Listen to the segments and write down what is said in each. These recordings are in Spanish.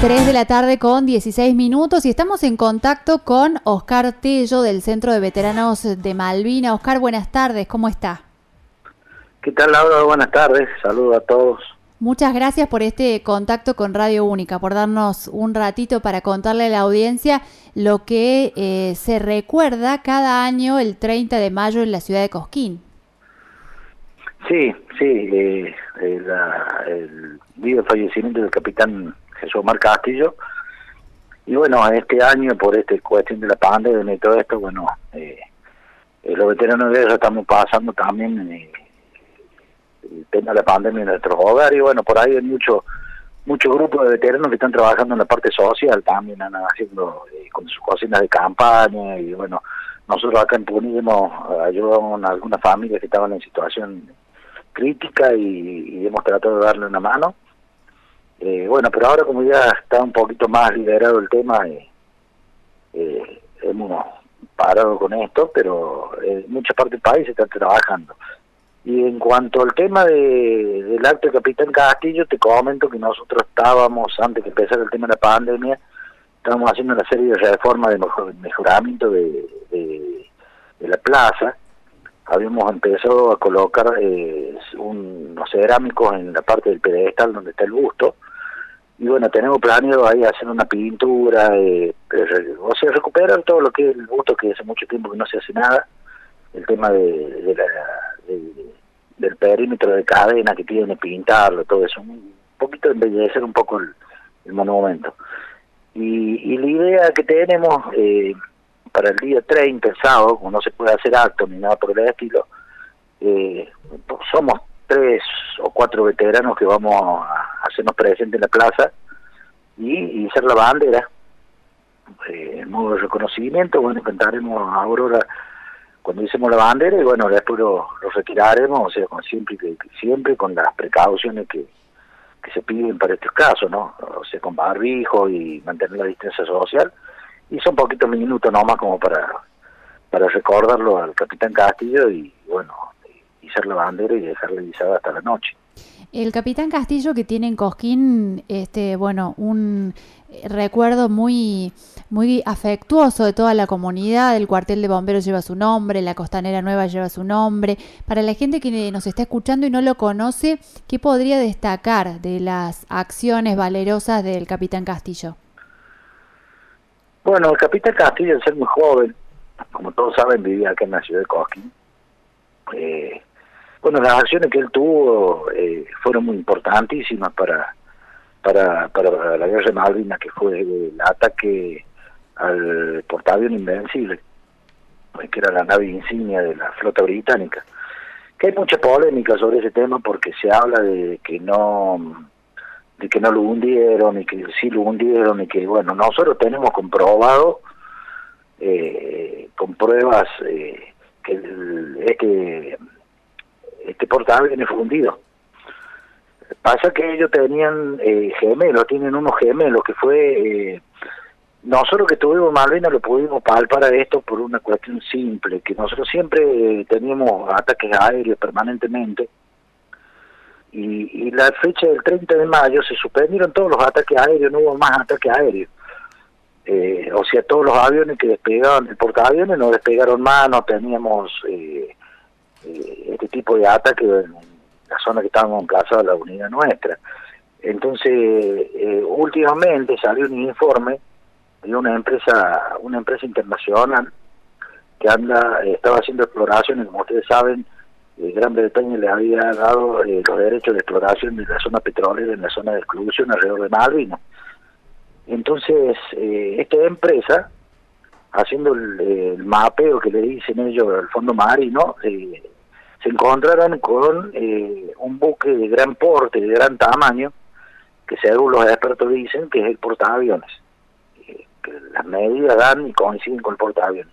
3 de la tarde con 16 minutos y estamos en contacto con Oscar Tello del Centro de Veteranos de Malvina. Oscar, buenas tardes, ¿cómo está? ¿Qué tal, Laura? Buenas tardes, saludos a todos. Muchas gracias por este contacto con Radio Única, por darnos un ratito para contarle a la audiencia lo que eh, se recuerda cada año el 30 de mayo en la ciudad de Cosquín. Sí, sí, eh, el día de fallecimiento del capitán Jesús Omar Castillo. Y bueno, este año, por esta cuestión de la pandemia y todo esto, bueno, eh, eh los veteranos de eso estamos pasando también eh, el tema de la pandemia en nuestros hogares. Y bueno, por ahí hay muchos muchos grupos de veteranos que están trabajando en la parte social también, andan haciendo eh, con sus cocinas de campaña. Y bueno, nosotros acá en Puní hemos ayudado a algunas familias que estaban en situación crítica y hemos tratado de darle una mano eh, bueno, pero ahora como ya está un poquito más liberado el tema, eh, eh, hemos parado con esto, pero en muchas partes del país se está trabajando. Y en cuanto al tema de, del acto de Capitán Castillo, te comento que nosotros estábamos, antes que empezara el tema de la pandemia, estábamos haciendo una serie de reformas de mejoramiento de, de la plaza, habíamos empezado a colocar eh, unos cerámicos en la parte del pedestal donde está el busto, y bueno, tenemos planeado ahí hacer una pintura, eh, o sea, recuperar todo lo que es el busto, que hace mucho tiempo que no se hace nada, el tema de, la, del perímetro de cadena que tiene, pintarlo, todo eso, un poquito embellecer un poco el, monumento. Y, y, la idea que tenemos eh, para el día 30, el como no se puede hacer acto ni nada por el estilo, eh, somos tres o cuatro veteranos que vamos a hacernos presentes en la plaza y, ser la bandera. Eh, en modo de reconocimiento, bueno, cantaremos a Aurora cuando hicimos la bandera y bueno, después lo, retiraremos, o sea, con siempre, siempre con las precauciones que, que se piden para estos casos, ¿no? O sea, con barbijo y mantener la distancia social. Y son poquitos minutos nomás como para, para recordarlo al capitán Castillo y bueno, izar la bandera y dejarla izada hasta la noche. El capitán Castillo que tiene en Cosquín, este, bueno, un recuerdo muy, muy afectuoso de toda la comunidad, el cuartel de bomberos lleva su nombre, la costanera nueva lleva su nombre. Para la gente que nos está escuchando y no lo conoce, ¿qué podría destacar de las acciones valerosas del capitán Castillo? Bueno, el capitán Castillo, al ser muy joven, como todos saben, vivía acá en la ciudad de Cosquín. Eh, bueno, las acciones que él tuvo eh, fueron muy importantísimas para, para, para la guerra de Malvinas, que fue el ataque al portaavión Invencible, pues, que era la nave insignia de la flota británica. Que hay mucha polémica sobre ese tema porque se habla de que no de que no lo hundieron y que sí lo hundieron y que bueno nosotros tenemos comprobado eh, con pruebas eh, que el, este este portaaviones fundido. Pasa que ellos tenían eh, gemelos, tienen unos gemelos, que fue... Eh, nosotros que tuvimos Malvinas lo pudimos palpar a esto por una cuestión simple, que nosotros siempre eh, teníamos ataques aéreos permanentemente, y, y, la fecha del 30 de mayo se suspendieron todos los ataques aéreos, no hubo más ataques aéreos. Eh, o sea, todos los aviones que despegaban del portaaviones no despegaron más, no teníamos eh, eh, este tipo de ataque en la zona que estábamos emplazados, la unidad nuestra. Entonces, eh, últimamente salió un informe de una empresa, una empresa internacional que anda, eh, estaba haciendo exploraciones, como ustedes saben, Gran Bretaña le había dado los derechos de exploración de la zona petrolera en la zona de exclusión alrededor de Malvinas. Entonces, esta empresa haciendo el, mapeo que le dicen ellos al fondo marino, eh, se encontraron con eh, un buque de gran porte, de gran tamaño, que según los expertos dicen que es el portaaviones. Eh, que las medidas dan y coinciden con el portaaviones.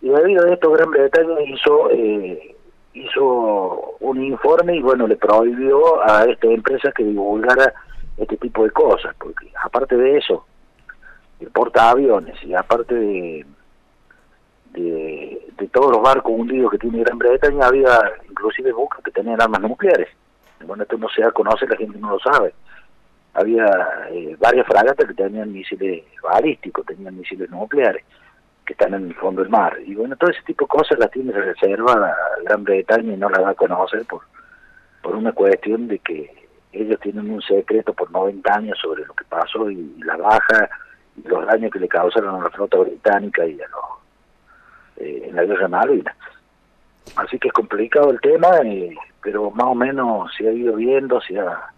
Y debido a esto, Gran Bretaña hizo, eh, hizo un informe y bueno, le prohibió a esta empresa que divulgara este tipo de cosas, porque aparte de eso, el portaaviones y aparte de, de, todos los barcos hundidos que tiene Gran Bretaña había inclusive buques que tenían armas nucleares. Bueno esto no se conoce la gente no lo sabe. Había eh, varias fragatas que tenían misiles balísticos, tenían misiles nucleares que están en el fondo del mar. Y bueno, todo ese tipo de cosas las tiene reserva la Gran Bretaña y no las va a conocer por, por una cuestión de que ellos tienen un secreto por 90 años sobre lo que pasó y, la baja y los daños que le causaron a la flota británica y a los, eh, en la guerra Malvinas. Así que es complicado el tema, eh, pero más o menos se ha ido viendo, se ha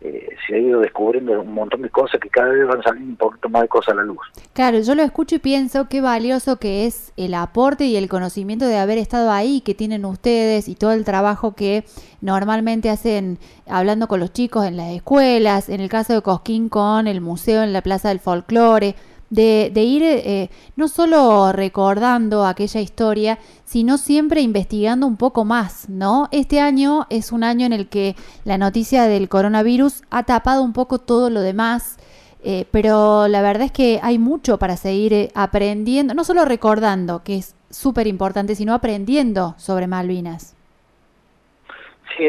eh, se ha ido descubriendo un montón de cosas que cada vez van saliendo un poquito más de cosas a la luz. Claro, yo lo escucho y pienso qué valioso que es el aporte y el conocimiento de haber estado ahí que tienen ustedes y todo el trabajo que normalmente hacen hablando con los chicos en las escuelas, en el caso de Cosquín con el museo en la Plaza del Folclore de, ir eh, no solo recordando aquella historia, sino siempre investigando un poco más, ¿no? Este año es un año en el que la noticia del coronavirus ha tapado un poco todo lo demás. Eh, pero la verdad es que hay mucho para seguir eh, aprendiendo, no solo recordando, que es súper importante, sino aprendiendo sobre Malvinas. Sí,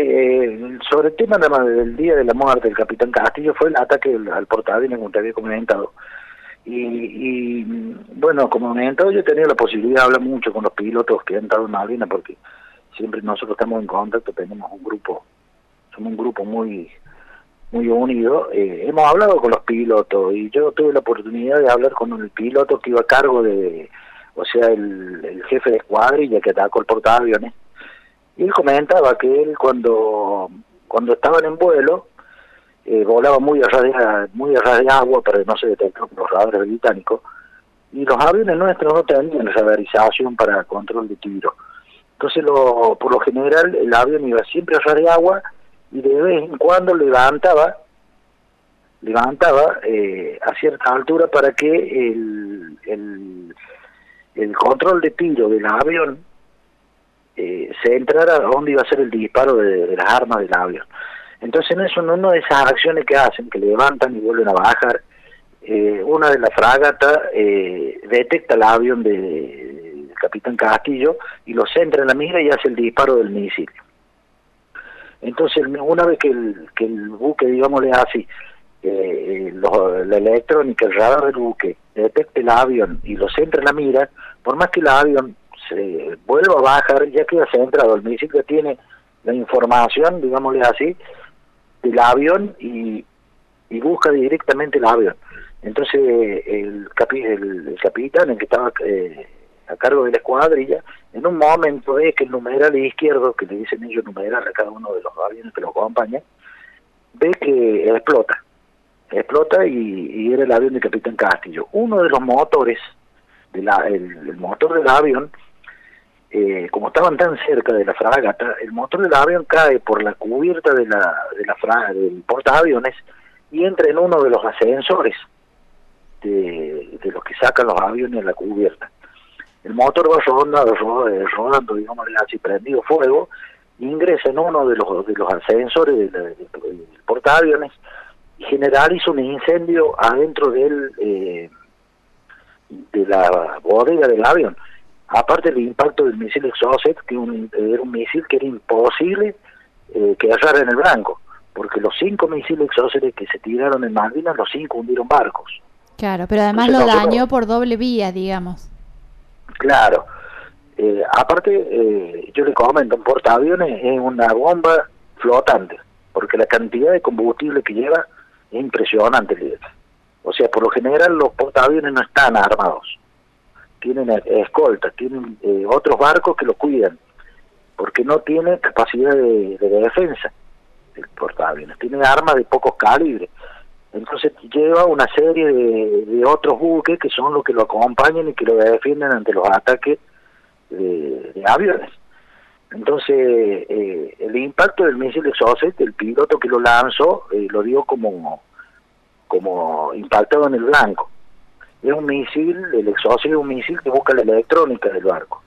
sobre el tema del día de la muerte del capitán Castillo fue el ataque al como te había comentado. Y, bueno, como me yo he tenido la posibilidad de hablar mucho con los pilotos que han estado en Malvinas, porque siempre nosotros estamos en contacto, tenemos un grupo, somos un grupo muy muy unido. Eh, hemos hablado con los pilotos y yo tuve la oportunidad de hablar con el piloto que iba a cargo de, o sea, el, jefe de escuadrilla que atacó el portaaviones. Y él comentaba que él cuando, cuando estaban en vuelo, eh, volaba muy a, ras muy de agua para que no se detectara los radares británicos, y los aviones nuestros no tenían radarización para control de tiro. Entonces, lo, por lo general, el avión iba siempre a ras de agua y de vez en cuando levantaba levantaba eh, a cierta altura para que el, el, el control de tiro del avión eh, se entrara a donde iba a ser el disparo de las armas del avión. Entonces en eso, en una de esas acciones que hacen, que levantan y vuelven a bajar, eh, una de las fragatas eh, detecta el avión del capitán Castillo y lo centra en la mira y hace el disparo del misil. Entonces una vez que el, que el buque, digámosle así, eh, la electrónica, el radar del buque, detecta el avión y lo centra en la mira, por más que el avión se vuelva a bajar, ya queda centrado, el misil que tiene la información, digámosle así, del avión y, busca directamente el avión. Entonces el, capi, el, capitán, el que estaba eh, a cargo de la escuadrilla, en un momento ve que el numeral izquierdo, que le dicen ellos numeral a cada uno de los aviones que lo acompañan, ve que explota. Explota y, era el avión del capitán Castillo. Uno de los motores, de la, el motor del avión, eh, como estaban tan cerca de la fragata, el motor del avión cae por la cubierta de la, de la del portaaviones y entra en uno de los ascensores de, los que sacan los aviones en la cubierta. El motor va rodando, rodando, digamos así, prendido fuego, ingresa en uno de los, de los ascensores del, portaaviones y generaliza un incendio adentro del, eh, de la bodega del avión aparte del impacto del misil Exocet, que un, era un misil que era imposible eh, que hallara en el blanco, porque los cinco misiles Exocet que se tiraron en Malvinas, los cinco hundieron barcos. Claro, pero además lo dañó por doble vía, digamos. Claro. Eh, aparte, eh, yo le comento, un portaaviones es una bomba flotante, porque la cantidad de combustible que lleva es impresionante. O sea, por lo general los portaaviones no están armados tienen escoltas, tienen eh, otros barcos que lo cuidan, porque no tiene capacidad de, defensa el portaaviones, tiene armas de pocos calibres. Entonces lleva una serie de, otros buques que son los que lo acompañan y que lo defienden ante los ataques de, aviones. Entonces, eh, el impacto del misil Exocet, el piloto que lo lanzó, eh, lo dio como, como impactado en el blanco es un misil, el exócido es un misil que busca la electrónica del barco.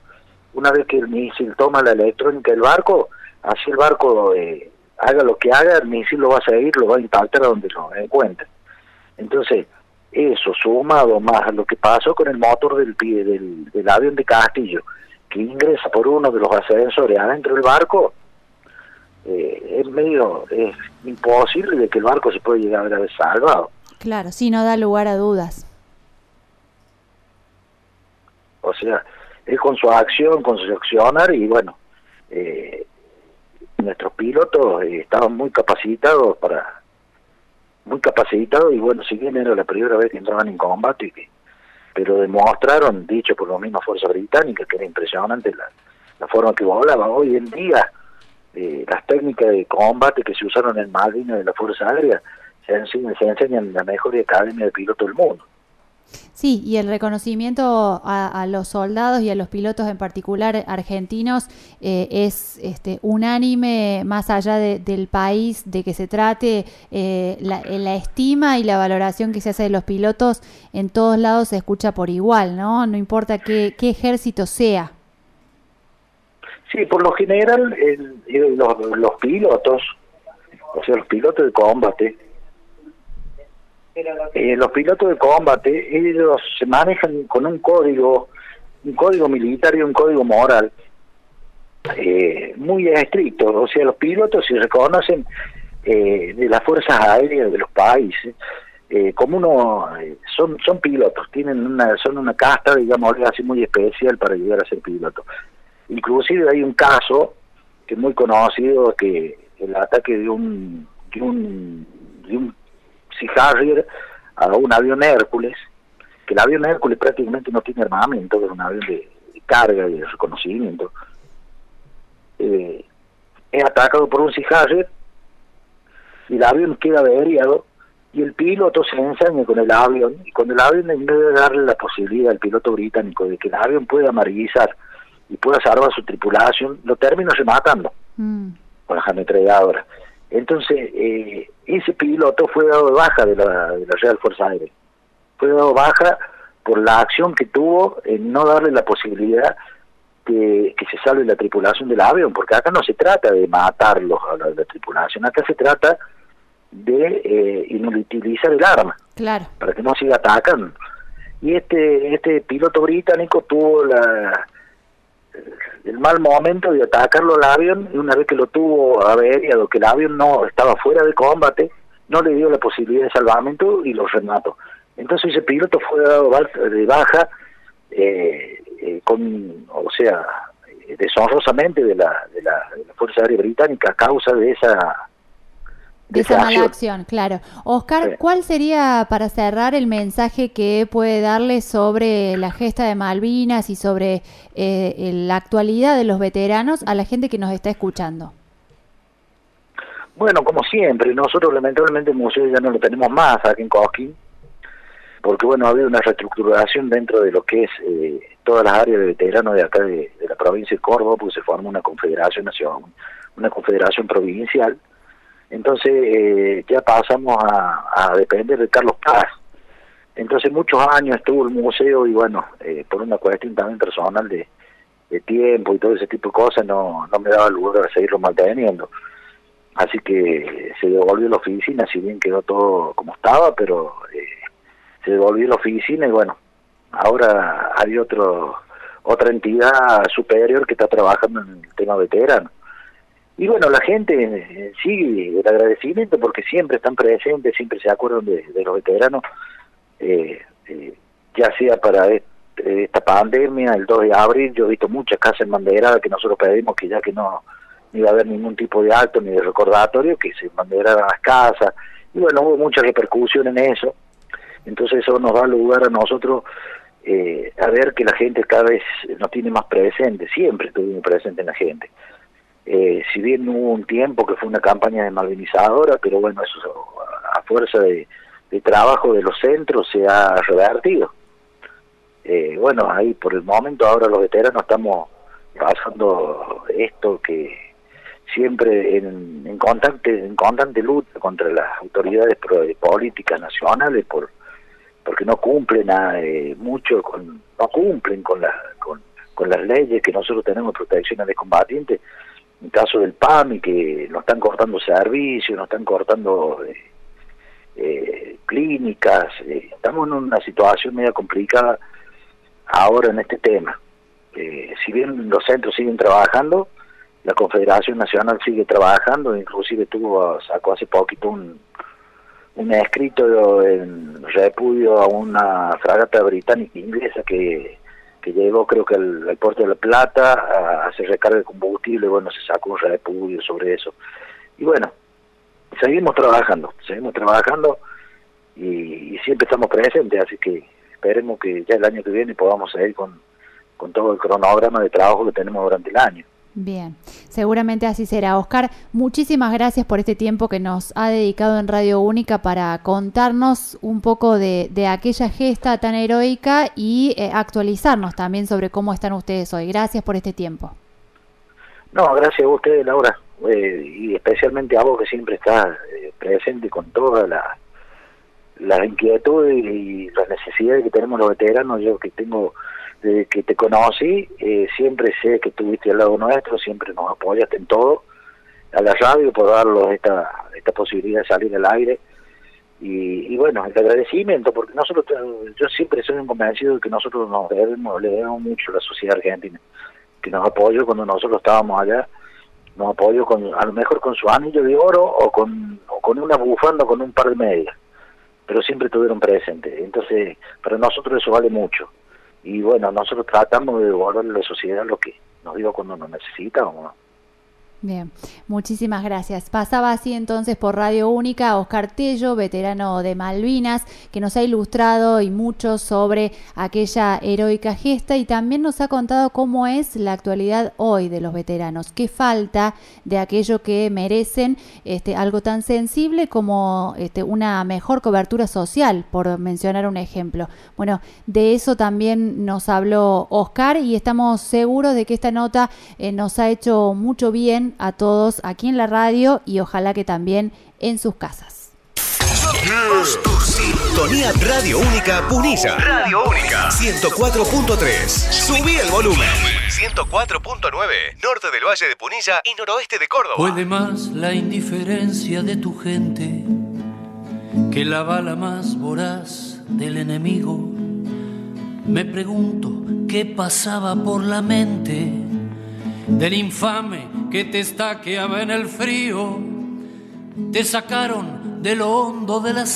Una vez que el misil toma la electrónica del barco, así el barco eh, haga lo que haga, el misil lo va a seguir, lo va a impactar a donde lo encuentre. Entonces, eso sumado más a lo que pasó con el motor del, del, del avión de Castillo, que ingresa por uno de los ascensores adentro del barco, eh, es medio es imposible de que el barco se pueda llegar a haber salvado. Claro, sí, no da lugar a dudas. O sea, es con su acción, con su accionar y bueno, eh, nuestros pilotos eh, estaban muy capacitados para muy capacitados y bueno, si bien era la primera vez que entraban en combate, y que, pero demostraron, dicho por la misma fuerza británica, que era impresionante la, forma que volaba. Hoy en día, eh, las técnicas de combate que se usaron en Malvinas de la Fuerza Aérea se enseñan, se enseñan en la mejor academia de pilotos del mundo. Sí, y el reconocimiento a, los soldados y a los pilotos en particular argentinos eh, es este, unánime más allá del país de que se trate. Eh, la, estima y la valoración que se hace de los pilotos en todos lados se escucha por igual, ¿no? No importa qué, qué ejército sea. Sí, por lo general los, los pilotos, o sea, los pilotos de combate, eh, los pilotos de combate, ellos se manejan con un código, un código militar y un código moral eh, muy estricto. O sea, los pilotos se reconocen eh, de las fuerzas aéreas de los países como uno son son pilotos tienen una son una casta digamos así muy especial para llegar a ser piloto inclusive hay un caso que es muy conocido que el ataque de un de un Harrier a un avión Hércules, que el avión Hércules prácticamente no tiene armamento, es un avión de, carga y de reconocimiento, eh, es atacado por un Sea Harrier y el avión queda averiado y el piloto se ensaña con el avión y con el avión en vez de darle la posibilidad al piloto británico de que el avión pueda amarillizar y pueda salvar a su tripulación, lo termina rematando mm. con las ametralladoras. Entonces, eh, ese piloto fue dado de baja de la, de la Real Fuerza Aérea. Fue dado baja por la acción que tuvo en no darle la posibilidad que, que se salve la tripulación del avión, porque acá no se trata de matarlos a la, tripulación, acá se trata de eh, inutilizar el arma claro. para que no siga atacando. Y este, este piloto británico tuvo la, el mal momento de atacarlo al avión y una vez que lo tuvo averiado, que el avión no estaba fuera de combate, no le dio la posibilidad de salvamento y lo remató. Entonces ese piloto fue dado de baja eh, eh, con, o sea, deshonrosamente de la, de la, de la Fuerza Aérea Británica a causa de esa de esa mala acción, claro. Oscar, ¿cuál sería para cerrar el mensaje que puede darle sobre la gesta de Malvinas y sobre eh, la actualidad de los veteranos a la gente que nos está escuchando? Bueno, como siempre, nosotros lamentablemente el museo ya no lo tenemos más aquí en Cosquín, porque bueno, ha habido una reestructuración dentro de lo que es eh, todas las áreas de veteranos de acá de, de la provincia de Córdoba, pues se forma una confederación nacional, una confederación provincial, entonces eh, ya pasamos a, depender de Carlos Paz. Entonces muchos años estuvo el museo y bueno, eh, por una cuestión también personal de, tiempo y todo ese tipo de cosas, no, no me daba lugar a seguirlo manteniendo. Así que se devolvió la oficina, si bien quedó todo como estaba, pero eh, se devolvió la oficina y bueno, ahora hay otro otra entidad superior que está trabajando en el tema veterano. Y bueno, la gente eh, sigue el agradecimiento porque siempre están presentes, siempre se acuerdan de, los veteranos, eh, eh, ya sea para esta pandemia, el 2 de abril, yo he visto muchas casas en que nosotros pedimos que ya que no, iba a haber ningún tipo de acto ni de recordatorio, que se banderaran las casas, y bueno, hubo mucha repercusión en eso, entonces eso nos da lugar a nosotros a ver que la gente cada vez nos tiene más presente, siempre estuvimos presente en la gente. Eh, si bien hubo un tiempo que fue una campaña de malvinizadora, pero bueno, eso a fuerza de, trabajo de los centros se ha revertido. Eh, bueno, ahí por el momento ahora los veteranos estamos pasando esto que siempre en, constante en constante lucha contra las autoridades políticas nacionales por porque no cumplen eh, mucho con no cumplen con la con, las leyes que nosotros tenemos protección de combatientes en caso del PAMI, que nos están cortando servicios, nos están cortando eh, eh, clínicas, eh, estamos en una situación media complicada ahora en este tema. si bien los centros siguen trabajando, la Confederación Nacional sigue trabajando, inclusive tuvo sacó hace poquito un, un escrito en repudio a una fragata británica inglesa que, que llegó creo que al, puerto de la Plata a hacer recarga de combustible, bueno, se sacó un repudio sobre eso. Y bueno, seguimos trabajando, seguimos trabajando y, y siempre estamos presentes, así que esperemos que ya el año que viene podamos seguir con, con todo el cronograma de trabajo que tenemos durante el año. Bien, seguramente así será. Oscar, muchísimas gracias por este tiempo que nos ha dedicado en Radio Única para contarnos un poco de, aquella gesta tan heroica y eh, actualizarnos también sobre cómo están ustedes hoy. Gracias por este tiempo. No, gracias a ustedes, Laura, eh, y especialmente a vos que siempre estás eh, presente con todas las la inquietudes y las necesidades que tenemos los veteranos. Yo que tengo desde que te conocí, eh, siempre sé que estuviste al lado nuestro, siempre nos apoyaste en todo, a la radio por darnos esta, esta posibilidad de salir al aire. Y, bueno, el agradecimiento, porque nosotros, yo siempre soy convencido de que nosotros nos debemos, le debemos mucho a la sociedad argentina, que nos apoyó cuando nosotros estábamos allá, nos apoyó con, a lo mejor con su anillo de oro o con, o con una bufanda con un par de medias, pero siempre estuvieron presentes. Entonces, para nosotros eso vale mucho y bueno, nosotros tratamos de devolverle a la sociedad lo que nos dio cuando nos ¿no? Bien, muchísimas gracias. Pasaba así entonces por Radio Única Oscar Tello, veterano de Malvinas, que nos ha ilustrado y mucho sobre aquella heroica gesta y también nos ha contado cómo es la actualidad hoy de los veteranos, qué falta de aquello que merecen este, algo tan sensible como este, una mejor cobertura social, por mencionar un ejemplo. Bueno, de eso también nos habló Oscar y estamos seguros de que esta nota eh, nos ha hecho mucho bien a todos aquí en la radio y ojalá que también en sus casas. Sintonía Radio Única Punilla. Radio Única 104.3. Subí el volumen. 104.9. Norte del Valle de Punilla y noroeste de Córdoba. Puede más la indiferencia de tu gente que la bala más voraz del enemigo. Me pregunto qué pasaba por la mente del infame que te estaqueaba en el frío, te sacaron de lo hondo de la